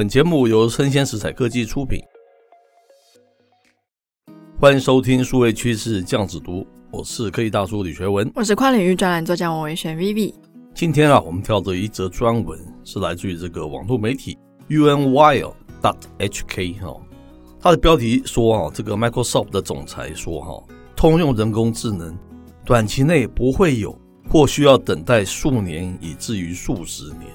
本节目由生鲜食材科技出品，欢迎收听数位趋势酱子读，我是科技大叔李学文，我是跨领域专栏作家王维轩 Vivi。今天啊，我们挑的一则专文是来自于这个网络媒体 UNWire dot HK 哈，它的标题说啊，这个 Microsoft 的总裁说哈，通用人工智能短期内不会有，或需要等待数年以至于数十年。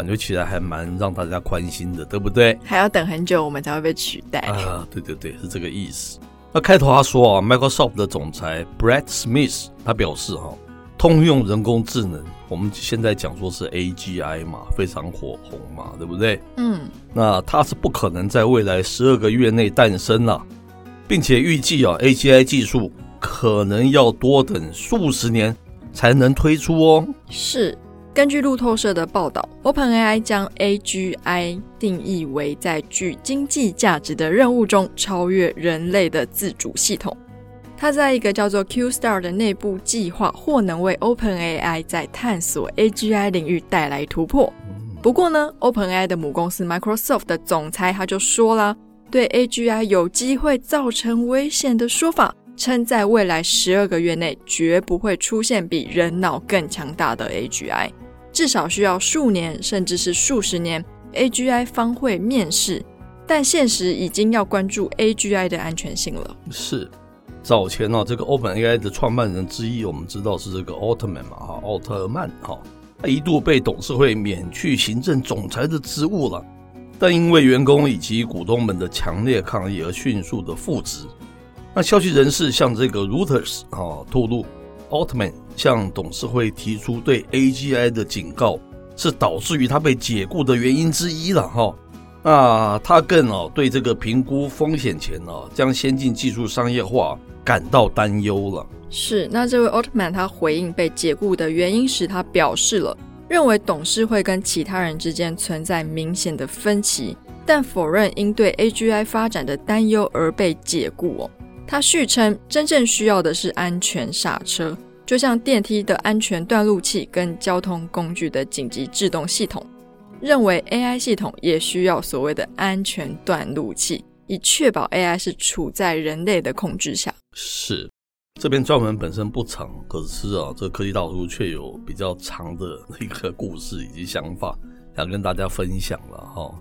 感觉起来还蛮让大家宽心的，对不对？还要等很久，我们才会被取代啊！对对对，是这个意思。那开头他说啊，Microsoft 的总裁 Brad Smith 他表示哈，通用人工智能，我们现在讲说是 AGI 嘛，非常火红嘛，对不对？嗯。那它是不可能在未来十二个月内诞生了，并且预计啊，AGI 技术可能要多等数十年才能推出哦。是。根据路透社的报道，OpenAI 将 AGI 定义为在具经济价值的任务中超越人类的自主系统。它在一个叫做 Q-Star 的内部计划，或能为 OpenAI 在探索 AGI 领域带来突破。不过呢，OpenAI 的母公司 Microsoft 的总裁他就说了，对 AGI 有机会造成危险的说法，称在未来十二个月内绝不会出现比人脑更强大的 AGI。至少需要数年，甚至是数十年，AGI 方会面世。但现实已经要关注 AGI 的安全性了。是，早前呢、啊，这个 OpenAI 的创办人之一，我们知道是这个奥特曼嘛，哈，奥特曼哈，他一度被董事会免去行政总裁的职务了，但因为员工以及股东们的强烈抗议而迅速的复职。那消息人士向这个 Reuters 啊透露。奥特曼向董事会提出对 AGI 的警告，是导致于他被解雇的原因之一了哈。那他更哦对这个评估风险前呢，将先进技术商业化感到担忧了。是，那这位奥特曼他回应被解雇的原因时，他表示了认为董事会跟其他人之间存在明显的分歧，但否认因对 AGI 发展的担忧而被解雇哦。他续称，真正需要的是安全刹车，就像电梯的安全断路器跟交通工具的紧急制动系统。认为 AI 系统也需要所谓的安全断路器，以确保 AI 是处在人类的控制下。是，这篇专文本身不长，可是啊，这科技大叔却有比较长的一个故事以及想法，想跟大家分享了哈。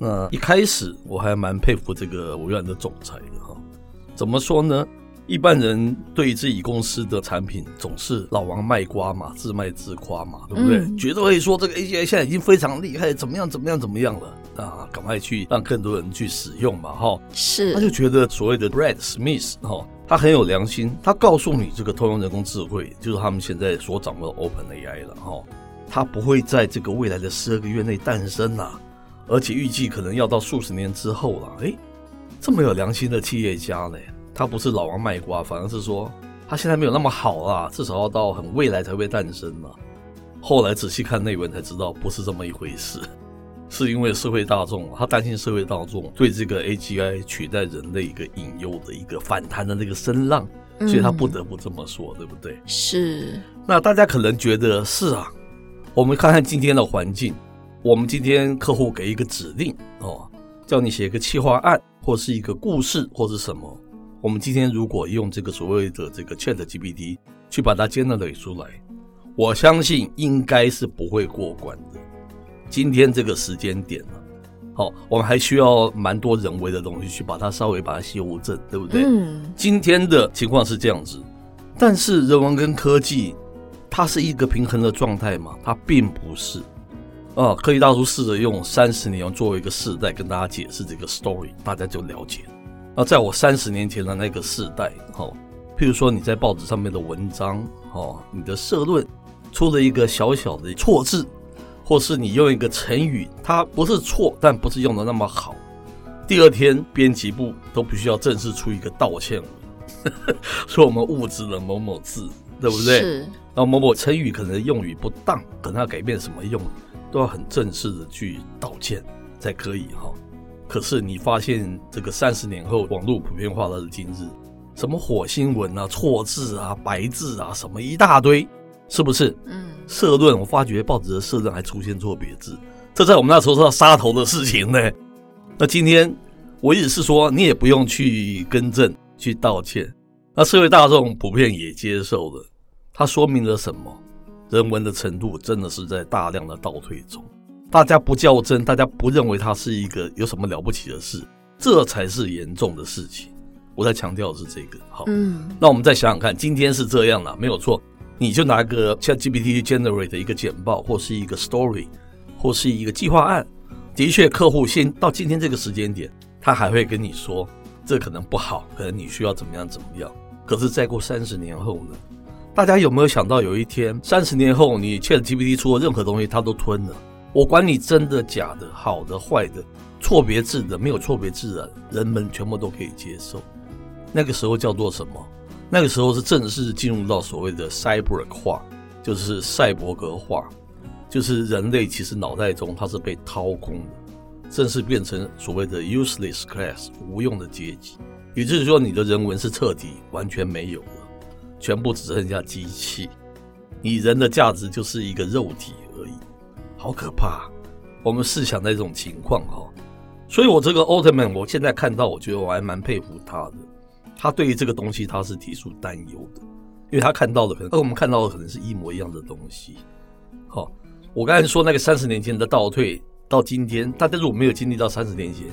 那一开始我还蛮佩服这个微软的总裁的哈。怎么说呢？一般人对自己公司的产品总是老王卖瓜嘛，自卖自夸嘛，对不对？嗯、觉得会说这个 AGI 现在已经非常厉害，怎么样怎么样怎么样了啊？赶快去让更多人去使用嘛，哈。是。他就觉得所谓的 Brad Smith 哈，他很有良心，他告诉你这个通用人工智慧就是他们现在所掌握的 OpenAI 了哈，它不会在这个未来的十二个月内诞生了，而且预计可能要到数十年之后了，诶。这么有良心的企业家呢，他不是老王卖瓜，反而是说他现在没有那么好啦，至少要到很未来才会诞生嘛。后来仔细看内文才知道，不是这么一回事，是因为社会大众，他担心社会大众对这个 AGI 取代人类一个引诱的一个反弹的那个声浪，所以他不得不这么说，对不对？是。那大家可能觉得是啊，我们看看今天的环境，我们今天客户给一个指令哦，叫你写一个企划案。或是一个故事，或是什么？我们今天如果用这个所谓的这个 ChatGPT 去把它 generate 出来，我相信应该是不会过关的。今天这个时间点呢，好，我们还需要蛮多人为的东西去把它稍微把它修正，对不对？嗯。今天的情况是这样子，但是人文跟科技，它是一个平衡的状态嘛？它并不是。啊，科技大叔试着用三十年作为一个世代跟大家解释这个 story，大家就了解。那在我三十年前的那个世代，哦，譬如说你在报纸上面的文章，哦，你的社论出了一个小小的错字，或是你用一个成语，它不是错，但不是用的那么好。第二天，编辑部都必须要正式出一个道歉文，说我们误植了某某字，对不对？是。然后某某成语可能用语不当，可能要改变什么用语，都要很正式的去道歉才可以哈。可是你发现这个三十年后，网络普遍化的今日，什么火星文啊、错字啊、白字啊，什么一大堆，是不是？嗯。社论，我发觉报纸的社论还出现错别字，这在我们那时候是要杀头的事情呢。那今天我意思是说，你也不用去更正、去道歉，那社会大众普遍也接受了。它说明了什么？人文的程度真的是在大量的倒退中。大家不较真，大家不认为它是一个有什么了不起的事，这才是严重的事情。我在强调的是这个。好，嗯，那我们再想想看，今天是这样了，没有错。你就拿个像 GPT generate 的一个简报，或是一个 story，或是一个计划案。的确，客户先到今天这个时间点，他还会跟你说，这可能不好，可能你需要怎么样怎么样。可是再过三十年后呢？大家有没有想到，有一天三十年后，你 ChatGPT 出的任何东西，它都吞了。我管你真的假的，好的坏的，错别字的没有错别字的，人们全部都可以接受。那个时候叫做什么？那个时候是正式进入到所谓的 cyborg 化，就是赛博格化。就是人类其实脑袋中它是被掏空的，正式变成所谓的 useless class 无用的阶级，也就是说你的人文是彻底完全没有了，全部只剩下机器，你人的价值就是一个肉体而已，好可怕！我们试想那种情况哈，所以我这个奥特曼，我现在看到，我觉得我还蛮佩服他的，他对于这个东西他是提出担忧的，因为他看到的可能跟我们看到的可能是一模一样的东西，好。我刚才说那个三十年前的倒退到今天，大家如果没有经历到三十年前，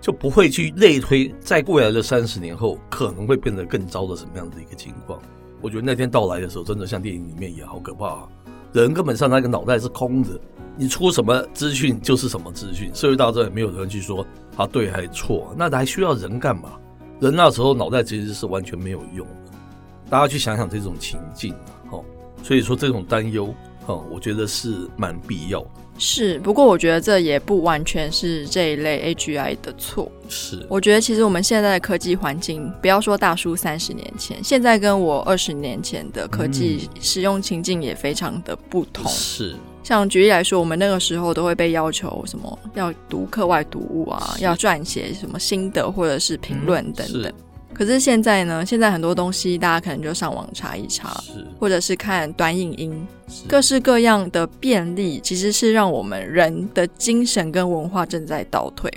就不会去类推，在未来的三十年后可能会变得更糟的什么样的一个情况。我觉得那天到来的时候，真的像电影里面一样，好可怕啊！人根本上那个脑袋是空的，你出什么资讯就是什么资讯，社会大众也没有人去说他对还是错，那还需要人干嘛？人那时候脑袋其实是完全没有用的。大家去想想这种情境啊，所以说这种担忧。哦，我觉得是蛮必要的。是，不过我觉得这也不完全是这一类 AGI 的错。是，我觉得其实我们现在的科技环境，不要说大叔三十年前，现在跟我二十年前的科技使用情境也非常的不同。是，像举例来说，我们那个时候都会被要求什么要读课外读物啊，要撰写什么心得或者是评论等等。可是现在呢？现在很多东西大家可能就上网查一查，是或者是看短影音，是各式各样的便利，其实是让我们人的精神跟文化正在倒退。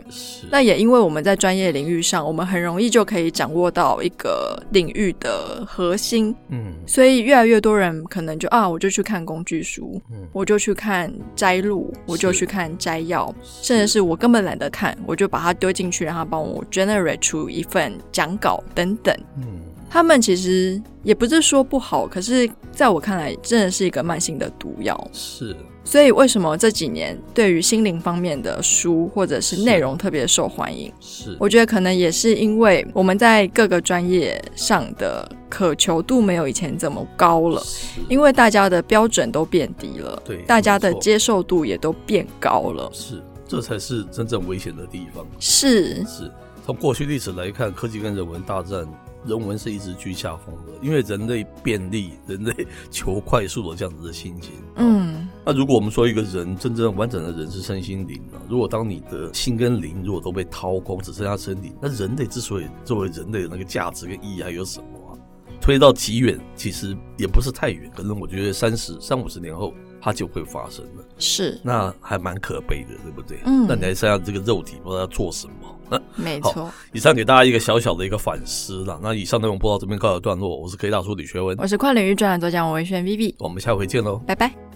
那也因为我们在专业领域上，我们很容易就可以掌握到一个领域的核心，嗯，所以越来越多人可能就啊，我就去看工具书，嗯，我就去看摘录，我就去看摘要，甚至是我根本懒得看，我就把它丢进去，让它帮我 generate 出一份讲稿。等等，嗯，他们其实也不是说不好，可是在我看来，真的是一个慢性的毒药。是，所以为什么这几年对于心灵方面的书或者是内容特别受欢迎？是，我觉得可能也是因为我们在各个专业上的渴求度没有以前这么高了，因为大家的标准都变低了，对，大家的接受度也都变高了。是，这才是真正危险的地方。是是。从过去历史来看，科技跟人文大战，人文是一直居下风的，因为人类便利、人类求快速的这样子的心情。嗯，那如果我们说一个人真正完整的人是身心灵呢？如果当你的心跟灵如果都被掏空，只剩下身体，那人类之所以作为人类的那个价值跟意义还有什么啊？推到极远，其实也不是太远，可能我觉得三十三五十年后。它就会发生了，是，那还蛮可悲的，对不对？嗯，那你还剩下这个肉体，不知道要做什么？没错。以上给大家一个小小的一个反思了。那以上内容播到这边告一段落，我是 K 大叔李学文，我是跨领域专栏作家王维轩 Vivi，我们下回见喽，拜拜。